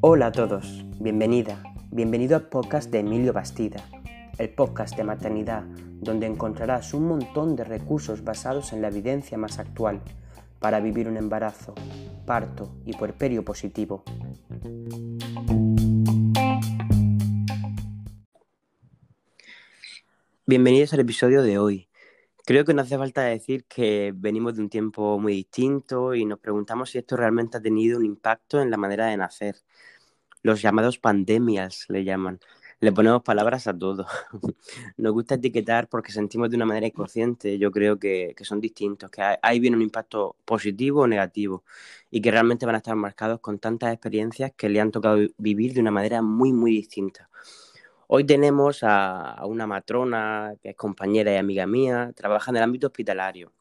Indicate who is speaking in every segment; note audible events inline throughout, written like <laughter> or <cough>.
Speaker 1: Hola a todos, bienvenida, bienvenido al podcast de Emilio Bastida, el podcast de maternidad donde encontrarás un montón de recursos basados en la evidencia más actual para vivir un embarazo, parto y puerperio positivo. Bienvenidos al episodio de hoy. Creo que no hace falta decir que venimos de un tiempo muy distinto y nos preguntamos si esto realmente ha tenido un impacto en la manera de nacer. Los llamados pandemias le llaman. Le ponemos palabras a todo. <laughs> Nos gusta etiquetar porque sentimos de una manera inconsciente. Yo creo que, son distintos, que hay, viene un impacto positivo o negativo y que realmente van a estar marcados con tantas experiencias que le han tocado vivir de una manera muy, muy distinta. Hoy tenemos a, una matrona que es compañera y amiga mía, trabaja en el ámbito hospitalario.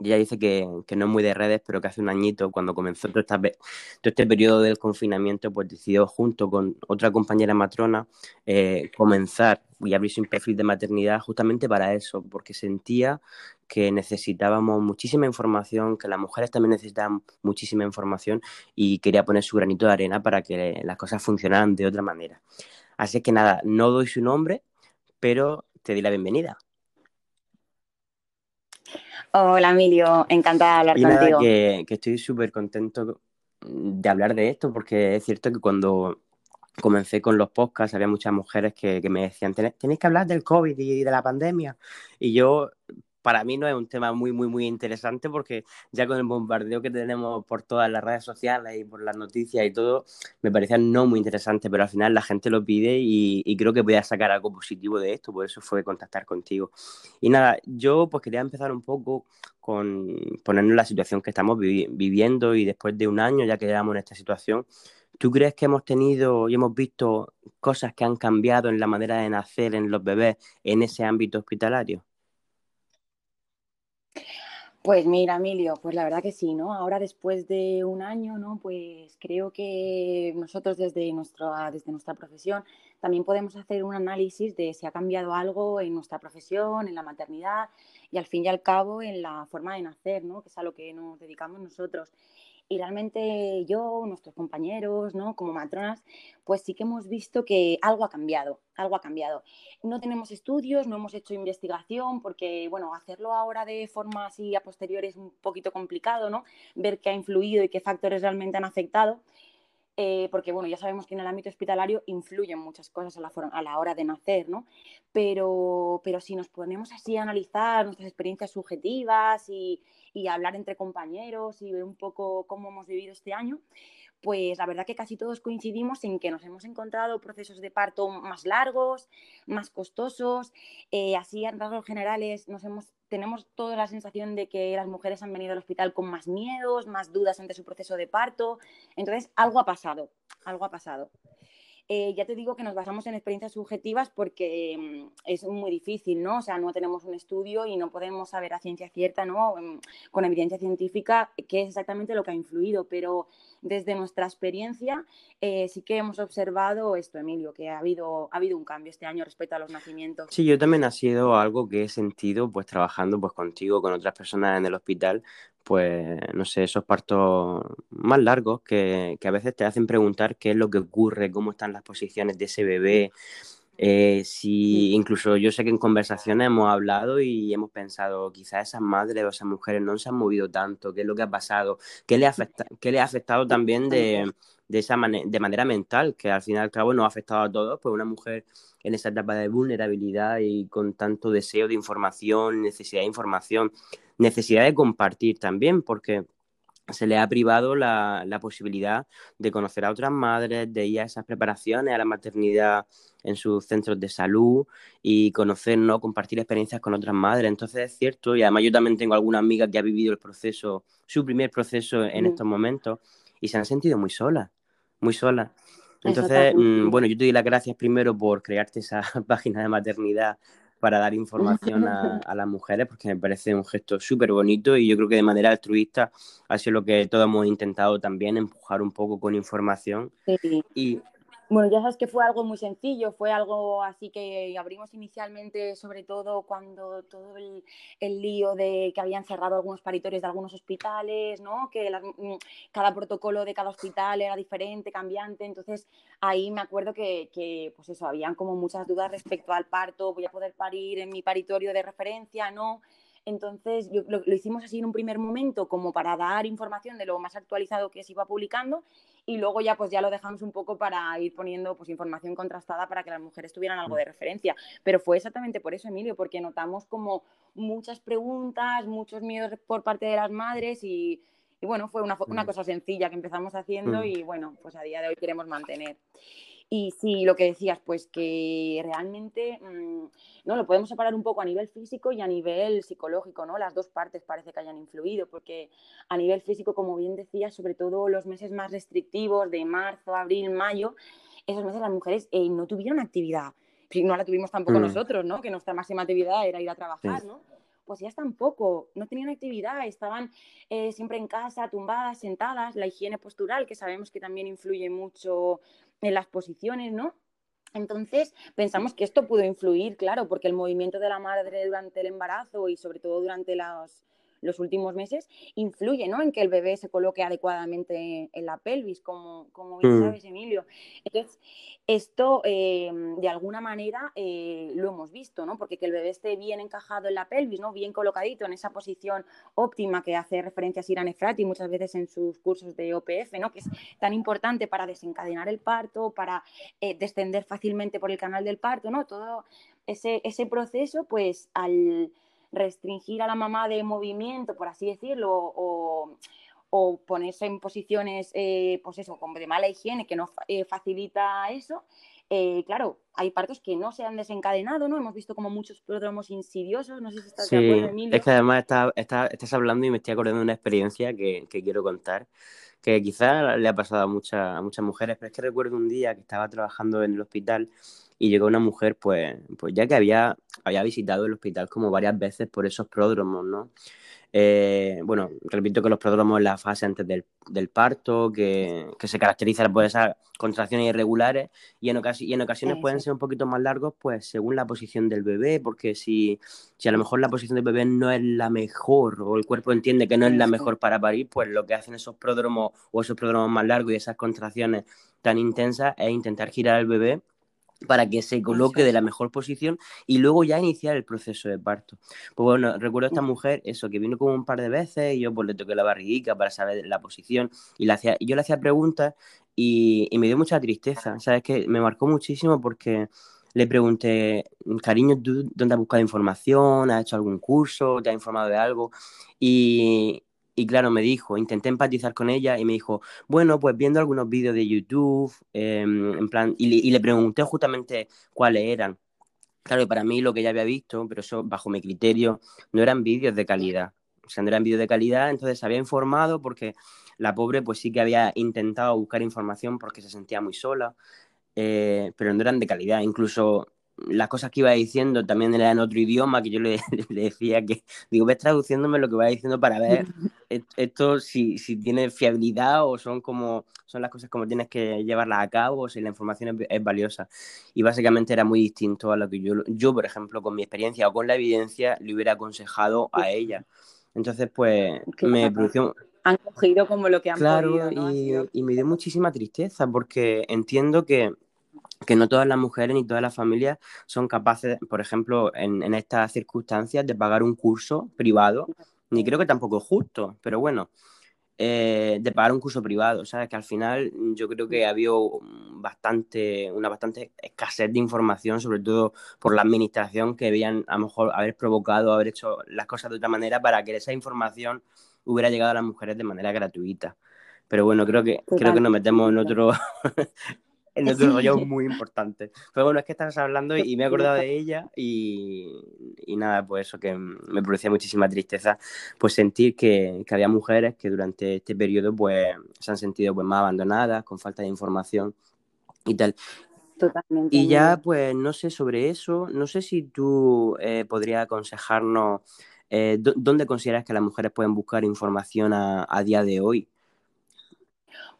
Speaker 1: Ella dice que, no es muy de redes, pero que hace un añito, cuando comenzó todo, este periodo del confinamiento, pues decidió junto con otra compañera matrona eh, comenzar y abrirse un perfil de maternidad justamente para eso, porque sentía que necesitábamos muchísima información, que las mujeres también necesitaban muchísima información y quería poner su granito de arena para que las cosas funcionaran de otra manera. Así que nada, no doy su nombre, pero te di la bienvenida.
Speaker 2: Hola Emilio, encantada de hablar
Speaker 1: y
Speaker 2: contigo.
Speaker 1: Nada, que, que estoy súper contento de hablar de esto porque es cierto que cuando comencé con los podcasts había muchas mujeres que, que me decían tenéis que hablar del COVID y de la pandemia y yo para mí no es un tema muy, muy, muy interesante porque ya con el bombardeo que tenemos por todas las redes sociales y por las noticias y todo, me parecía no muy interesante, pero al final la gente lo pide y, creo que voy a sacar algo positivo de esto, por eso fue contactar contigo. Y nada, yo pues quería empezar un poco con ponernos la situación que estamos viviendo y después de un año ya que llevamos en esta situación, ¿Tú crees que hemos tenido y hemos visto cosas que han cambiado en la manera de nacer en los bebés en ese ámbito hospitalario?
Speaker 2: Pues mira, Emilio, pues la verdad que sí, ¿no? Ahora después de un año, ¿no? Pues creo que nosotros desde nuestra, desde nuestra profesión también podemos hacer un análisis de si ha cambiado algo en nuestra profesión, en la maternidad y al fin y al cabo en la forma de nacer, ¿no? Que es a lo que nos dedicamos nosotros. Y realmente yo, nuestros compañeros, ¿no? Como matronas, pues sí que hemos visto que algo ha cambiado, algo ha cambiado. No tenemos estudios, no hemos hecho investigación, porque, bueno, hacerlo ahora de forma así a posteriori es un poquito complicado, ¿no? Ver qué ha influido y qué factores realmente han afectado. Eh, porque bueno, ya sabemos que en el ámbito hospitalario influyen muchas cosas a la, hora de nacer, ¿no? Pero, pero si nos ponemos así a analizar nuestras experiencias subjetivas y, y hablar entre compañeros y ver un poco cómo hemos vivido este año, pues la verdad que casi todos coincidimos en que nos hemos encontrado procesos de parto más largos, más costosos, eh, así en rasgos generales nos hemos, tenemos toda la sensación de que las mujeres han venido al hospital con más miedos, más dudas ante su proceso de parto, entonces algo ha pasado, algo ha pasado. Eh, ya te digo que nos basamos en experiencias subjetivas porque mm, es muy difícil, ¿no? O sea, no tenemos un estudio y no podemos saber a ciencia cierta, ¿no? Mm, con evidencia científica qué es exactamente lo que ha influido, pero desde nuestra experiencia eh, sí que hemos observado esto, Emilio, que ha habido, ha habido un cambio este año respecto a los nacimientos.
Speaker 1: Sí, yo también ha sido algo que he sentido pues trabajando pues contigo, con otras personas en el hospital, pues, no sé, esos partos más largos que, a veces te hacen preguntar qué es lo que ocurre, cómo están las posiciones de ese bebé. Eh, si incluso yo sé que en conversaciones hemos hablado y hemos pensado, quizás esas madres o esas mujeres no se han movido tanto, qué es lo que ha pasado, qué le ha, qué le ha afectado también de, de esa de manera mental, que al final y al cabo nos ha afectado a todos, pues una mujer en esa etapa de vulnerabilidad y con tanto deseo de información, necesidad de información, necesidad de compartir también, porque se le ha privado la, posibilidad de conocer a otras madres, de ir a esas preparaciones a la maternidad en sus centros de salud y conocer, ¿no? compartir experiencias con otras madres. Entonces es cierto, y además yo también tengo alguna amiga que ha vivido el proceso, su primer proceso en mm. estos momentos, y se han sentido muy solas, muy solas. Entonces, mm, bueno, yo te doy las gracias primero por crearte esa <laughs> página de maternidad para dar información <laughs> a, las mujeres, porque me parece un gesto súper bonito y yo creo que de manera altruista ha sido lo que todos hemos intentado también, empujar un poco con información. Y,
Speaker 2: Bueno, ya sabes que fue algo muy sencillo, fue algo así que abrimos inicialmente, sobre todo cuando todo el, lío de que habían cerrado algunos paritorios de algunos hospitales, ¿no? Que mm, cada protocolo de cada hospital era diferente, cambiante, entonces ahí me acuerdo que, que, pues eso, habían como muchas dudas respecto al parto, voy a poder parir en mi paritorio de referencia, ¿no? Entonces, lo, hicimos así en un primer momento como para dar información de lo más actualizado que se iba publicando y luego ya pues ya lo dejamos un poco para ir poniendo pues información contrastada para que las mujeres tuvieran algo de mm. referencia. Pero fue exactamente por eso, Emilio, porque notamos como muchas preguntas, muchos miedos por parte de las madres y, bueno, fue una, una, mm. cosa sencilla que empezamos haciendo mm. y bueno, pues a día de hoy queremos mantener. Y sí, lo que decías, pues que realmente mm, no lo podemos separar un poco a nivel físico y a nivel psicológico, ¿no? Las dos partes parece que hayan influido, porque a nivel físico, como bien decías, sobre todo los meses más restrictivos de marzo, abril, mayo, esos meses las mujeres eh, no tuvieron actividad. No la tuvimos tampoco mm. nosotros, ¿no? Que nuestra máxima actividad era ir a trabajar, ¿no? pues ya tampoco, no tenían actividad, estaban eh, siempre en casa, tumbadas, sentadas, la higiene postural, que sabemos que también influye mucho en las posiciones, ¿no? Entonces, pensamos que esto pudo influir, claro, porque el movimiento de la madre durante el embarazo y sobre todo durante las, los últimos meses, influye ¿no? en que el bebé se coloque adecuadamente en la pelvis, como, como bien mm. sabes, Emilio. Entonces, esto eh, de alguna manera eh, lo hemos visto, ¿no? porque que el bebé esté bien encajado en la pelvis, ¿no? bien colocadito en esa posición óptima que hace referencia a Sira Efrati muchas veces en sus cursos de OPF, ¿no? que es tan importante para desencadenar el parto, para eh, descender fácilmente por el canal del parto, ¿no? todo ese, ese proceso, pues al restringir a la mamá de movimiento, por así decirlo, o, ponerse en posiciones, eh, pues eso, como de mala higiene, que no eh, facilita eso. Eh, claro, hay partos que no se han desencadenado, ¿no? Hemos visto como muchos pródromos insidiosos, no sé si estás de acuerdo, Emilio.
Speaker 1: Es que además estás hablando y me estoy acordando de una experiencia que, quiero contar, que quizás le ha pasado a, a muchas mujeres, pero es que recuerdo un día que estaba trabajando en el hospital y llegó una mujer, pues, pues ya que había, había visitado el hospital como varias veces por esos pródromos, ¿no? Eh, bueno, repito que los pródromos en la fase antes del, del parto, que, que, se caracterizan por esas contracciones irregulares y en, y en ocasiones pueden ser un poquito más largos, pues según la posición del bebé, porque si, si a lo mejor la posición del bebé no es la mejor o el cuerpo entiende que no es la mejor para parir, pues lo que hacen esos pródromos o esos pródromos más largos y esas contracciones tan intensas es intentar girar al bebé para que se coloque de la mejor posición y luego ya iniciar el proceso de parto. Pues bueno, recuerdo a esta mujer, eso, que vino como un par de veces y yo pues le toqué la barriguica para saber la posición y, le hacía, y yo le hacía preguntas y, me dio mucha tristeza, ¿sabes? Que me marcó muchísimo porque le pregunté, cariño, ¿tú dónde has buscado información? ¿Has hecho algún curso? ¿Te has informado de algo? Y, y claro, me dijo, intenté empatizar con ella y me dijo, bueno, pues viendo algunos vídeos de YouTube, em, en plan, y, le pregunté justamente cuáles eran. Claro, y para mí lo que ya había visto, pero eso bajo mi criterio, no eran vídeos de calidad. O sea, no eran vídeos de calidad, entonces se había informado porque la pobre pues sí que había intentado buscar información porque se sentía muy sola, eh, pero no eran de calidad. Incluso las cosas que iba diciendo también eran en otro idioma, que yo <laughs> le, decía que, digo, ves traduciéndome lo que va diciendo para ver <laughs> esto si, si, tiene fiabilidad o son como, son las cosas como tienes que llevarlas a cabo o si la información es, valiosa. Y básicamente era muy distinto a lo que yo, yo, por ejemplo, con mi experiencia o con la evidencia, le hubiera aconsejado a ella. Entonces, pues, me produjo...
Speaker 2: Han cogido como lo que han
Speaker 1: claro, y, y me dio muchísima tristeza porque entiendo que que no todas las mujeres ni todas las familias son capaces, por ejemplo, en, estas circunstancias, de pagar un curso privado, ni creo que tampoco es justo, pero bueno, eh, de pagar un curso privado, ¿sabes? Que al final yo creo que ha habido bastante, una bastante escasez de información, sobre todo por la administración, que debían a lo mejor haber provocado, haber hecho las cosas de otra manera para que esa información hubiera llegado a las mujeres de manera gratuita. Pero bueno, creo que, creo que nos metemos en otro, <laughs> en otro rollo muy importante. Pero bueno, es que estás hablando y me he acordado de ella y, y nada, pues eso que me producía muchísima tristeza, pues sentir que, que, había mujeres que durante este periodo pues se han sentido pues más abandonadas, con falta de información y tal.
Speaker 2: Totalmente.
Speaker 1: Y ya pues no sé sobre eso, no sé si tú eh, podrías aconsejarnos eh, dónde consideras que las mujeres pueden buscar información a, a día de hoy.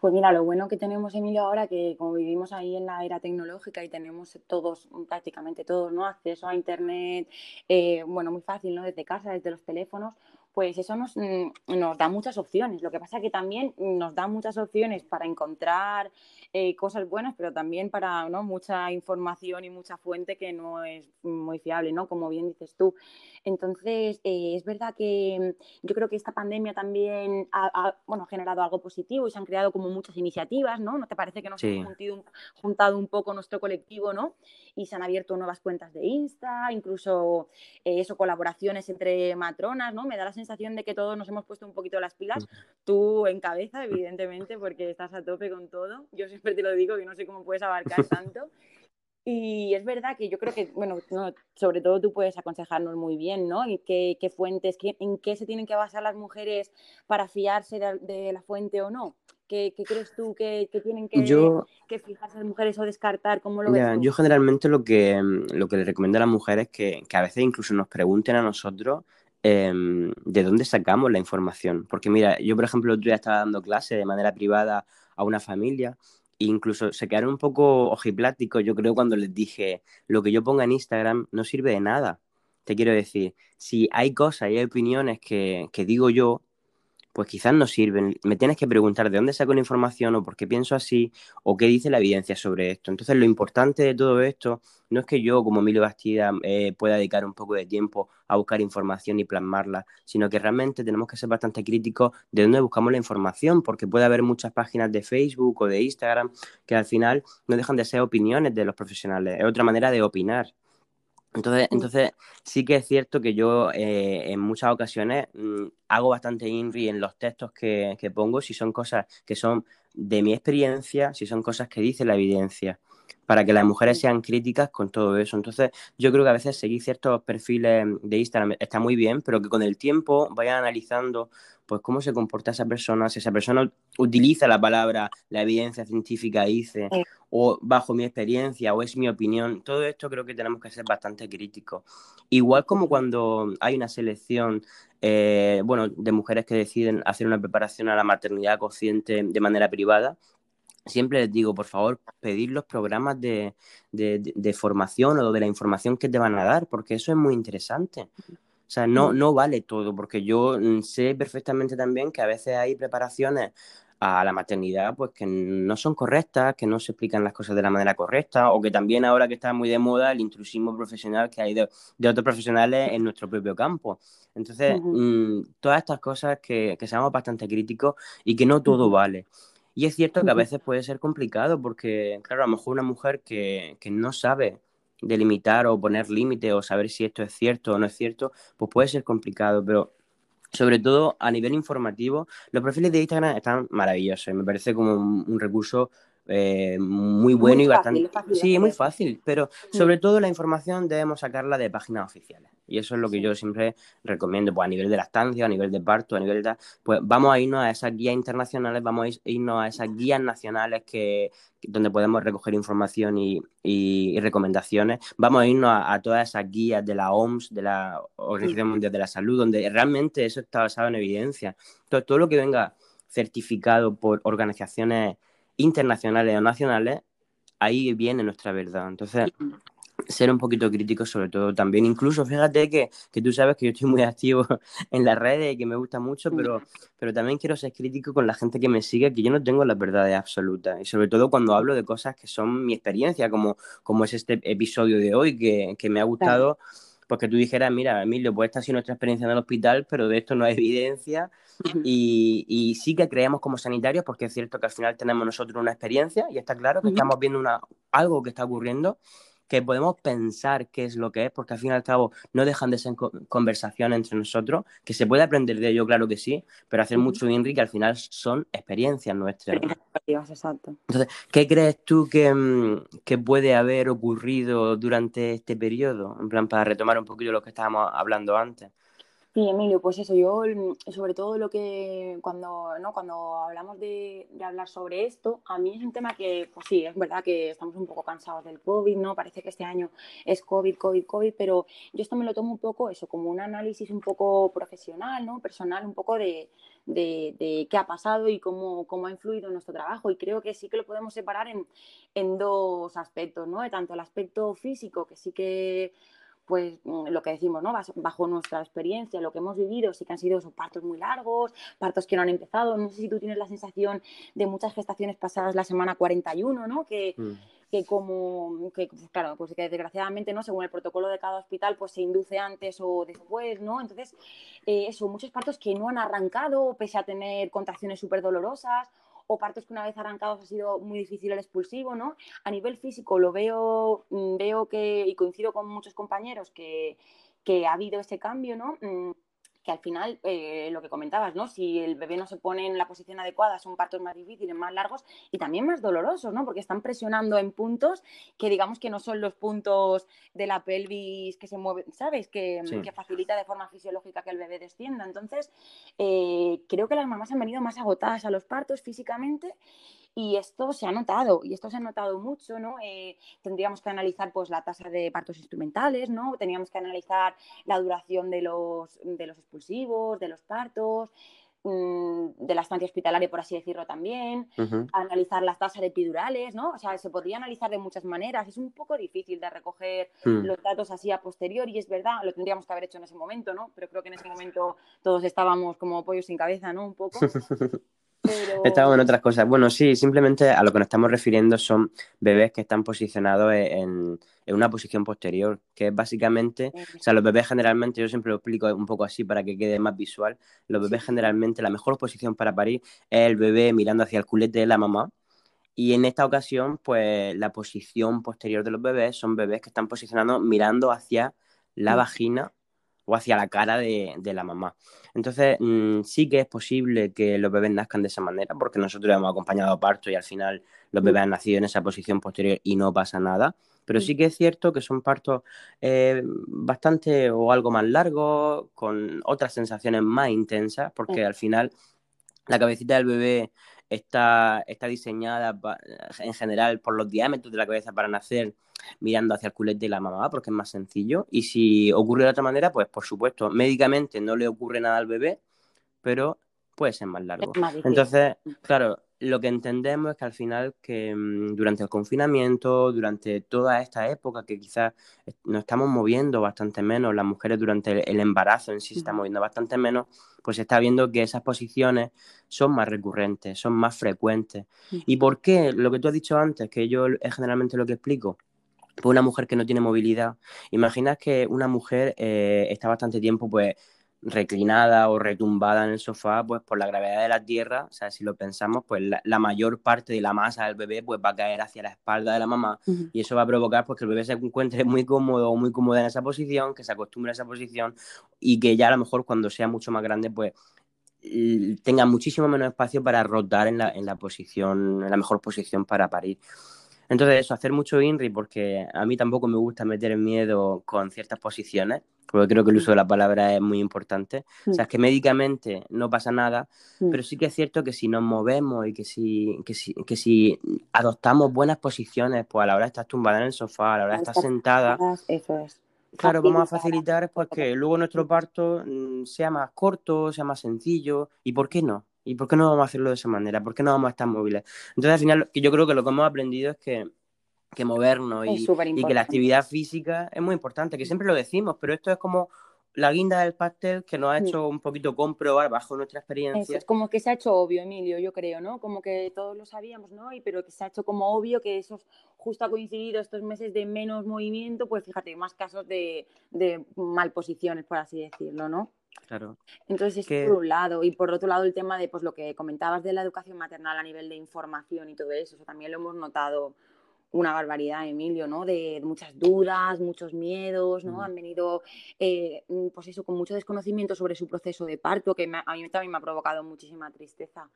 Speaker 2: Pues mira, lo bueno que tenemos, Emilio, ahora que como vivimos ahí en la era tecnológica y tenemos todos, prácticamente todos, ¿no? Acceso a Internet, eh, bueno, muy fácil, ¿no? Desde casa, desde los teléfonos, pues eso nos, mm, nos, da muchas opciones. Lo que pasa es que también nos da muchas opciones para encontrar eh, cosas buenas, pero también para ¿no? mucha información y mucha fuente que no es muy fiable, ¿no? Como bien dices tú. Entonces, eh, es verdad que mm, yo creo que esta pandemia también ha, bueno, generado algo positivo y se han creado como muchas iniciativas, ¿no? ¿No te parece que nos hemos juntado un poco nuestro colectivo, ¿no? Y se han abierto nuevas cuentas de Insta, incluso eh, eso, colaboraciones entre matronas, ¿no? Me da la sensación de que todos nos hemos puesto un poquito las pilas. Tú en cabeza, evidentemente, porque estás a tope con todo. Yo siempre te lo digo, que no sé cómo puedes abarcar <laughs> tanto. Y es verdad que yo creo que, bueno, sobre todo tú puedes aconsejarnos muy bien, ¿no? Y qué, qué fuentes, qué, en qué se tienen que basar las mujeres para fiarse de, la fuente o no. ¿Qué, qué crees tú que, que tienen que, que, fijarse las mujeres o descartar? ¿Cómo lo ves
Speaker 1: Yo generalmente lo que, lo que les recomiendo a las mujeres es que, que a veces incluso nos pregunten a nosotros em, de dónde sacamos la información. Porque mira, yo por ejemplo el otro día estaba dando clase de manera privada a una familia incluso se quedaron un poco ojipláticos, yo creo, cuando les dije, lo que yo ponga en Instagram no sirve de nada. Te quiero decir, si hay cosas y hay opiniones que, que digo yo, pues quizás no sirven. Me tienes que preguntar de dónde saco la información o por qué pienso así o qué dice la evidencia sobre esto. Entonces, lo importante de todo esto no es que yo, como Emilio Bastida, eh, pueda dedicar un poco de tiempo a buscar información y plasmarla, sino que realmente tenemos que ser bastante críticos de dónde buscamos la información, porque puede haber muchas páginas de Facebook o de Instagram que al final no dejan de ser opiniones de los profesionales. Es otra manera de opinar. Entonces, entonces sí que es cierto que yo eh, en muchas ocasiones mm, hago bastante INRI en los textos que, que, pongo, si son cosas que son de mi experiencia, si son cosas que dice la evidencia para que las mujeres sean críticas con todo eso. Entonces, yo creo que a veces seguir ciertos perfiles de Instagram está muy bien, pero que con el tiempo vayan analizando pues cómo se comporta esa persona, si esa persona utiliza la palabra, la evidencia científica dice, o bajo mi experiencia, o es mi opinión, todo esto creo que tenemos que ser bastante críticos. Igual como cuando hay una selección, eh, bueno, de mujeres que deciden hacer una preparación a la maternidad consciente de manera privada, siempre les digo, por favor, pedir los programas de, formación o de la información que te van a dar, porque eso es muy interesante. O sea, no, no vale todo, porque yo mm, sé perfectamente también que a veces hay preparaciones a la maternidad pues que no son correctas, que no se explican las cosas de la manera correcta, o que también ahora que está muy de moda el intrusismo profesional que hay de, otros profesionales en nuestro propio campo. Entonces, mm, todas estas cosas que, que seamos bastante críticos y que no todo vale. Y es cierto que a veces puede ser complicado porque, claro, a lo mejor una mujer que, no sabe delimitar o poner límite o saber si esto es cierto o no es cierto, pues puede ser complicado, pero sobre todo a nivel informativo, los perfiles de Instagram están maravillosos, me parece como un recurso eh, muy bueno y bastante... sí, muy fácil, pero sobre todo la información debemos sacarla de páginas oficiales. Y eso es lo que yo siempre recomiendo, pues a nivel de lactancia, a nivel de parto, a nivel de... Pues vamos a irnos a esas guías internacionales, vamos a irnos a esas guías nacionales que, donde podemos recoger información y, y, recomendaciones. Vamos a irnos a, todas esas guías de la OMS, de la Organización Mundial de la Salud, donde realmente eso está basado en evidencia. Todo, todo lo que venga certificado por organizaciones internacionales o nacionales, ahí viene nuestra verdad. Entonces, ser un poquito crítico sobre todo también. Incluso, fíjate que, que, tú sabes que yo estoy muy activo <laughs> en las redes y que me gusta mucho, pero, pero también quiero ser crítico con la gente que me sigue, que yo no tengo las verdades absolutas. Y sobre todo cuando hablo de cosas que son mi experiencia, como, como es este episodio de hoy, que, que me ha gustado. Pues que tú dijeras, mira, Emilio, pues esta ha sido nuestra experiencia en el hospital, pero de esto no hay evidencia y, sí que creemos como sanitarios, porque es cierto que al final tenemos nosotros una experiencia y está claro que estamos viendo una, algo que está ocurriendo, que podemos pensar qué es lo que es, porque al fin y al cabo no dejan de ser conversaciones entre nosotros, que se puede aprender de ello, claro que sí, pero hacer mucho bien, que al final son experiencias nuestras.
Speaker 2: Exacto.
Speaker 1: Entonces, ¿qué crees tú que, mm, que, puede haber ocurrido durante este periodo? En plan, para retomar un poquito lo que estábamos hablando antes.
Speaker 2: Sí, Emilio, pues eso, yo mm, sobre todo lo que cuando, ¿no? cuando hablamos de, hablar sobre esto, a mí es un tema que, pues sí, es verdad que estamos un poco cansados del COVID, ¿no? Parece que este año es COVID, COVID, COVID, pero yo esto me lo tomo un poco eso, como un análisis un poco profesional, ¿no? Personal, un poco de, de, qué ha pasado y cómo, cómo, ha influido nuestro trabajo. Y creo que sí que lo podemos separar en, en dos aspectos, ¿no? Tanto el aspecto físico, que sí que pues mm, lo que decimos, ¿no? Bajo nuestra experiencia, lo que hemos vivido, sí que han sido esos partos muy largos, partos que no han empezado. No sé si tú tienes la sensación de muchas gestaciones pasadas la semana 41, ¿no? Que, mm. que como, que, pues, claro, pues que desgraciadamente, ¿no? Según el protocolo de cada hospital, pues se induce antes o después, ¿no? Entonces, eh, eso, muchos partos que no han arrancado, pese a tener contracciones súper dolorosas o partos que una vez arrancados ha sido muy difícil el expulsivo, ¿no? A nivel físico lo veo, mm, veo que, y coincido con muchos compañeros que, que ha habido ese cambio, ¿no? Que al final, eh, lo que comentabas, ¿no? Si el bebé no se pone en la posición adecuada, son partos más difíciles, más largos y también más dolorosos, ¿no? Porque están presionando en puntos que digamos que no son los puntos de la pelvis que se mueven, ¿sabes? Que, que facilita de forma fisiológica que el bebé descienda. Entonces, eh, creo que las mamás han venido más agotadas a los partos físicamente y esto se ha notado, y esto se ha notado mucho, ¿no? Eh, tendríamos que analizar pues, la tasa de partos instrumentales, ¿no? Teníamos que analizar la duración de los, de los expulsivos, de los partos, mm, de la estancia hospitalaria, por así decirlo también, analizar las tasas epidurales, ¿no? O sea, se podría analizar de muchas maneras. Es un poco difícil de recoger hmm. los datos así a posteriori, es verdad, lo tendríamos que haber hecho en ese momento, ¿no? Pero creo que en ese momento todos estábamos como pollos sin cabeza, ¿no? Un poco. <laughs>
Speaker 1: Estamos en otras cosas. Bueno, sí, simplemente a lo que nos estamos refiriendo son bebés que están posicionados e-, en, una posición posterior, que es básicamente, o sea, los bebés generalmente, yo siempre lo explico un poco así para que quede más visual, los bebés generalmente, la mejor posición para parir es el bebé mirando hacia el culete de la mamá. Y en esta ocasión, pues la posición posterior de los bebés son bebés que están posicionados mirando hacia la vagina o hacia la cara de, la mamá. Entonces, mm, sí que es posible que los bebés nazcan de esa manera, porque nosotros hemos acompañado a parto y al final los mm. bebés han nacido en esa posición posterior y no pasa nada. Pero sí mm. que es cierto que son partos eh, bastante o algo más largos, con otras sensaciones más intensas, porque al final la cabecita del bebé está, está diseñada en general por los diámetros de la cabeza para nacer mirando hacia el culete de la mamá porque es más sencillo. Y si ocurre de otra manera, pues por supuesto, médicamente no le ocurre nada al bebé, pero puede ser más largo. Entonces, claro, lo que entendemos es que al final que mm, durante el confinamiento, durante toda esta época que quizás nos estamos moviendo bastante menos, las mujeres durante el, embarazo en sí se están moviendo bastante menos, pues se está viendo que esas posiciones son más recurrentes, son más frecuentes. ¿Y por qué? Lo que tú has dicho antes, que yo es generalmente lo que explico, pues una mujer que no tiene movilidad. Imaginas que una mujer eh, está bastante tiempo, pues, reclinada o retumbada en el sofá, pues por la gravedad de la tierra, o sea, si lo pensamos, pues la, mayor parte de la masa del bebé pues va a caer hacia la espalda de la mamá y eso va a provocar pues que el bebé se encuentre muy cómodo o muy cómodo en esa posición, que se acostumbre a esa posición y que ya a lo mejor cuando sea mucho más grande pues tenga muchísimo menos espacio para rotar en la, en la posición, en la mejor posición para parir. Entonces, eso, hacer mucho INRI, porque a mí tampoco me gusta meter miedo con ciertas posiciones, porque creo que el uso de la palabra es muy importante. O sea, es que médicamente no pasa nada, pero sí que es cierto que si nos movemos y que si, que si, que si adoptamos buenas posiciones, pues a la hora de estar tumbada en el sofá, a la hora de estar sentada,
Speaker 2: eso es.
Speaker 1: Claro, vamos a facilitar pues, que <laughs> luego nuestro parto mm, sea más corto, sea más sencillo. ¿Y por qué no? ¿Y por qué no vamos a hacerlo de esa manera? ¿Por qué no vamos a estar móviles? Entonces, al final, yo creo que lo que hemos aprendido es que, que movernos y, y, que la actividad física es muy importante, que siempre lo decimos, pero esto es como la guinda del pastel que nos ha hecho un poquito comprobar bajo nuestra experiencia.
Speaker 2: es como que se ha hecho obvio, Emilio, yo creo, ¿no? Como que todos lo sabíamos, ¿no? Y, pero que se ha hecho como obvio que eso justo ha coincidido estos meses de menos movimiento, pues fíjate, más casos de, de malposiciones, por así decirlo, ¿no?
Speaker 1: Claro.
Speaker 2: Entonces, es por un lado. Y por otro lado, el tema de pues, lo que comentabas de la educación maternal a nivel de información y todo eso, eso también lo hemos notado una barbaridad, Emilio, ¿no? De, muchas dudas, muchos miedos, ¿no? Mm. Han venido, eh, pues eso, con mucho desconocimiento sobre su proceso de parto, que a mí también me ha provocado muchísima tristeza.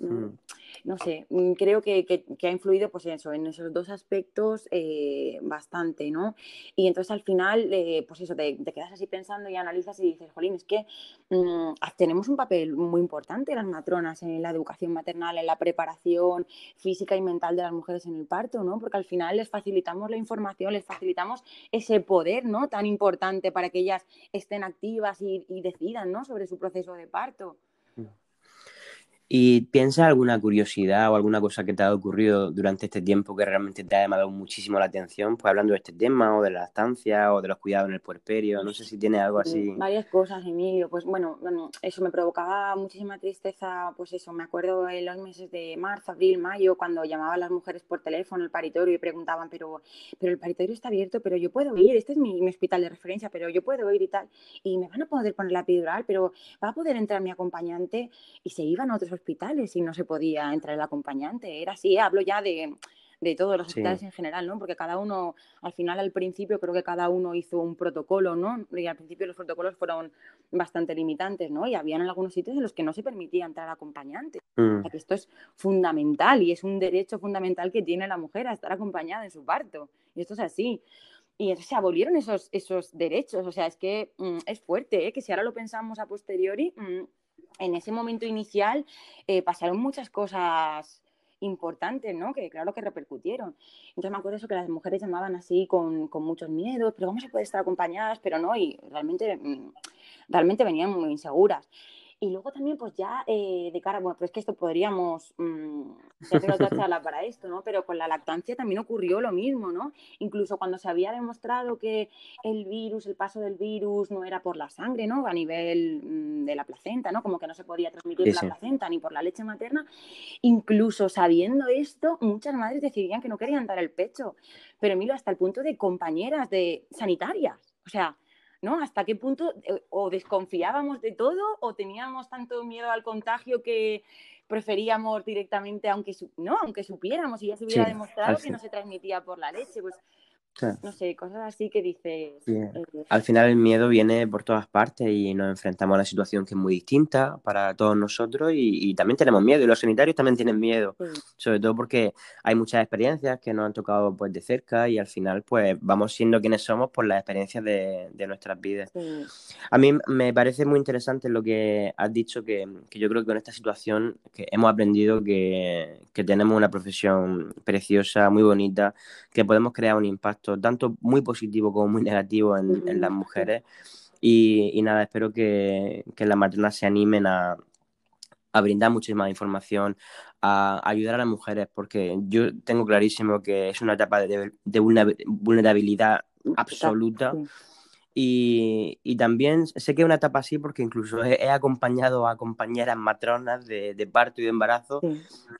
Speaker 2: Mm. no sé, mm, creo que, que, ha influido pues eso, en esos dos aspectos eh, bastante, ¿no? Y entonces al final, eh, pues eso, te, quedas así pensando y analizas y dices, jolín, es que mm, tenemos un papel muy importante las matronas en la educación maternal, en la preparación física y mental de las mujeres en el parto, ¿no? Porque al final les facilitamos la información, les facilitamos ese poder, ¿no? Tan importante para que ellas estén activas y, y decidan, ¿no? Sobre su proceso de parto.
Speaker 1: ¿Y piensas alguna curiosidad o alguna cosa que te ha ocurrido durante este tiempo que realmente te ha llamado muchísimo la atención? Pues hablando de este tema o de la estancia o de los cuidados en el puerperio, no sé si tiene algo así.
Speaker 2: Varias cosas, Emilio. Pues bueno, eso me provocaba muchísima tristeza, pues eso, me acuerdo en los meses de marzo, abril, mayo, cuando llamaban las mujeres por teléfono al paritorio y preguntaban, pero, pero el paritorio está abierto, pero yo puedo ir, este es mi, mi hospital de referencia, pero yo puedo ir y tal, y me van a poder poner la epidural, pero va a poder entrar mi acompañante y se iban a otros hospitales y no se podía entrar el acompañante. Era así, hablo ya de, de todos los hospitales en general, ¿no? Porque cada uno, al final, al principio, creo que cada uno hizo un protocolo, ¿no? Y al principio los protocolos fueron bastante limitantes, ¿no? Y habían algunos sitios en los que no se permitía entrar acompañante. Mm. que esto es fundamental y es un derecho fundamental que tiene la mujer a estar acompañada en su parto. Y esto es así. Y se abolieron esos, esos derechos. O sea, es que mm, es fuerte, ¿eh? Que si ahora lo pensamos a posteriori... Mm, en ese momento inicial eh, pasaron muchas cosas importantes, ¿no? Que claro que repercutieron. Entonces me acuerdo eso que las mujeres llamaban así con, con muchos miedos, pero vamos a poder estar acompañadas, pero no, y realmente, mm, realmente venían muy inseguras. Y luego también, pues ya eh, de cara, bueno, pues es que esto podríamos, mmm, ya otra <laughs> charla para esto, ¿no? Pero con la lactancia también ocurrió lo mismo, ¿no? Incluso cuando se había demostrado que el virus, el paso del virus no era por la sangre, ¿no? A nivel mm, de la placenta, ¿no? Como que no se podía transmitir la placenta ni por la leche materna. Incluso sabiendo esto, muchas madres decidían que no querían dar el pecho. Pero mira, hasta el punto de compañeras de sanitarias. O sea, ¿no? ¿Hasta qué punto eh, o desconfiábamos de todo o teníamos tanto miedo al contagio que preferíamos directamente, aunque, ¿no? aunque supiéramos y ya se hubiera demostrado que no se transmitía por la leche? Pues no sé, cosas así que dices. Eh,
Speaker 1: Al final el miedo viene por todas partes y nos enfrentamos a una situación que es muy distinta para todos nosotros y, también tenemos miedo y los sanitarios también tienen miedo, sobre todo porque hay muchas experiencias que nos han tocado pues de cerca y al final pues vamos siendo quienes somos por las experiencias de, nuestras vidas. A mí me parece muy interesante lo que has dicho, que, yo creo que con esta situación que hemos aprendido que, que tenemos una profesión preciosa, muy bonita, que podemos crear un impacto tanto muy positivo como muy negativo en, las mujeres. Y, nada, espero que, que las maternas se animen a, a brindar muchísima información, a, ayudar a las mujeres, porque yo tengo clarísimo que es una etapa de, de vulnerabilidad absoluta. Y, también sé que es una etapa así porque incluso he, acompañado a compañeras matronas de, parto y de embarazo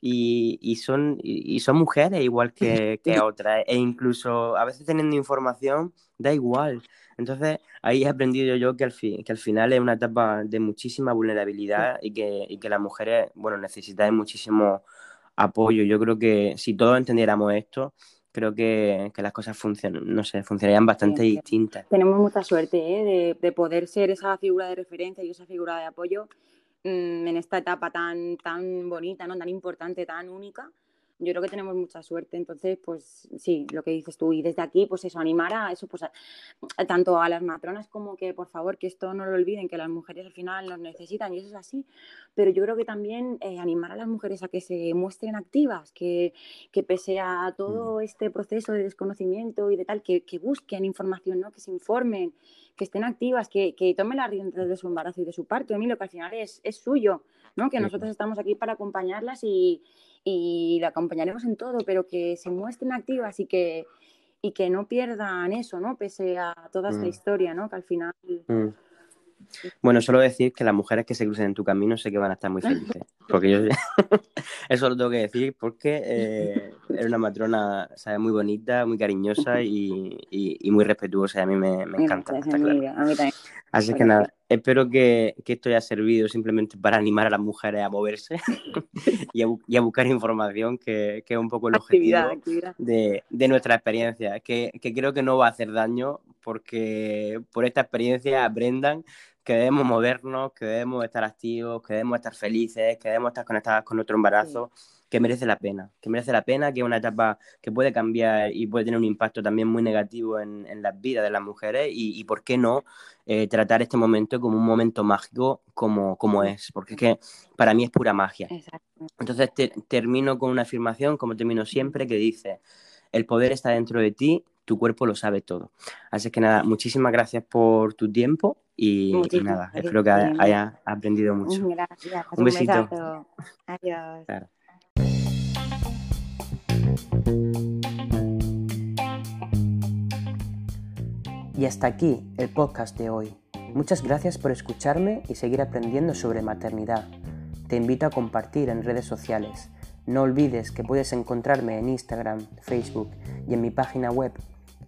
Speaker 1: y, son, y, son mujeres igual que, <laughs> que otras. E incluso a veces teniendo información da igual. Entonces ahí he aprendido yo que al, fin, que al final es una etapa de muchísima vulnerabilidad y que, y que las mujeres bueno, necesitan muchísimo apoyo. Yo creo que si todos entendiéramos esto, creo que, las cosas funcionan, no sé, funcionarían bastante distintas.
Speaker 2: Tenemos mucha suerte ¿eh? de, poder ser esa figura de referencia y esa figura de apoyo mm, en esta etapa tan, tan bonita, ¿no? tan importante, tan única yo creo que tenemos mucha suerte. Entonces, pues sí, lo que dices tú. Y desde aquí, pues eso, animar a eso, pues tanto a las matronas como que, por favor, que esto no lo olviden, que las mujeres al final nos necesitan y eso es así. Pero yo creo que también eh, animar a las mujeres a que se muestren activas, que, que pese a todo este proceso de desconocimiento y de tal, que, que busquen información, ¿no? que se informen, que estén activas, que, que tomen las riendas de su embarazo y de su parto. A mí lo que al final es, es suyo, ¿no? que nosotros estamos aquí para acompañarlas y y la acompañaremos en todo, pero que se muestren activas y que, y que no pierdan eso, ¿no? Pese a toda esta mm. historia, ¿no? Que al final... Mm.
Speaker 1: Bueno, solo decir que las mujeres que se crucen en tu camino sé que van a estar muy felices. Porque yo <laughs> <laughs> eso lo tengo que decir porque eh, era una matrona ¿sabes? muy bonita, muy cariñosa y, y, muy respetuosa y a mí me, me encanta. Así que nada, espero que, que, esto haya servido simplemente para animar a las mujeres a moverse <laughs> y, a, buscar información, que, que, es un poco el objetivo De, de, nuestra experiencia, que, que creo que no va a hacer daño porque por esta experiencia aprendan que debemos movernos, que debemos estar activos, que debemos estar felices, que debemos estar conectadas con nuestro embarazo, que merece la pena, que merece la pena, que es una etapa que puede cambiar y puede tener un impacto también muy negativo en, en las vidas de las mujeres y, y ¿por qué no eh, tratar este momento como un momento mágico como, como es? Porque es que para mí es pura magia. Entonces termino con una afirmación, como termino siempre, que dice, el poder está dentro de ti, tu cuerpo lo sabe todo. Así que nada, muchísimas gracias por tu tiempo y, nada, espero que hayas aprendido mucho.
Speaker 2: Gracias.
Speaker 1: Un besito.
Speaker 2: Adiós.
Speaker 1: Y hasta aquí el podcast de hoy. Muchas gracias por escucharme y seguir aprendiendo sobre maternidad. Te invito a compartir en redes sociales. No olvides que puedes encontrarme en Instagram, Facebook y en mi página web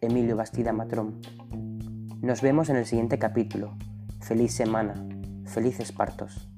Speaker 1: Emilio Bastida Matrón. Nos vemos en el siguiente capítulo. Feliz semana. Felices partos.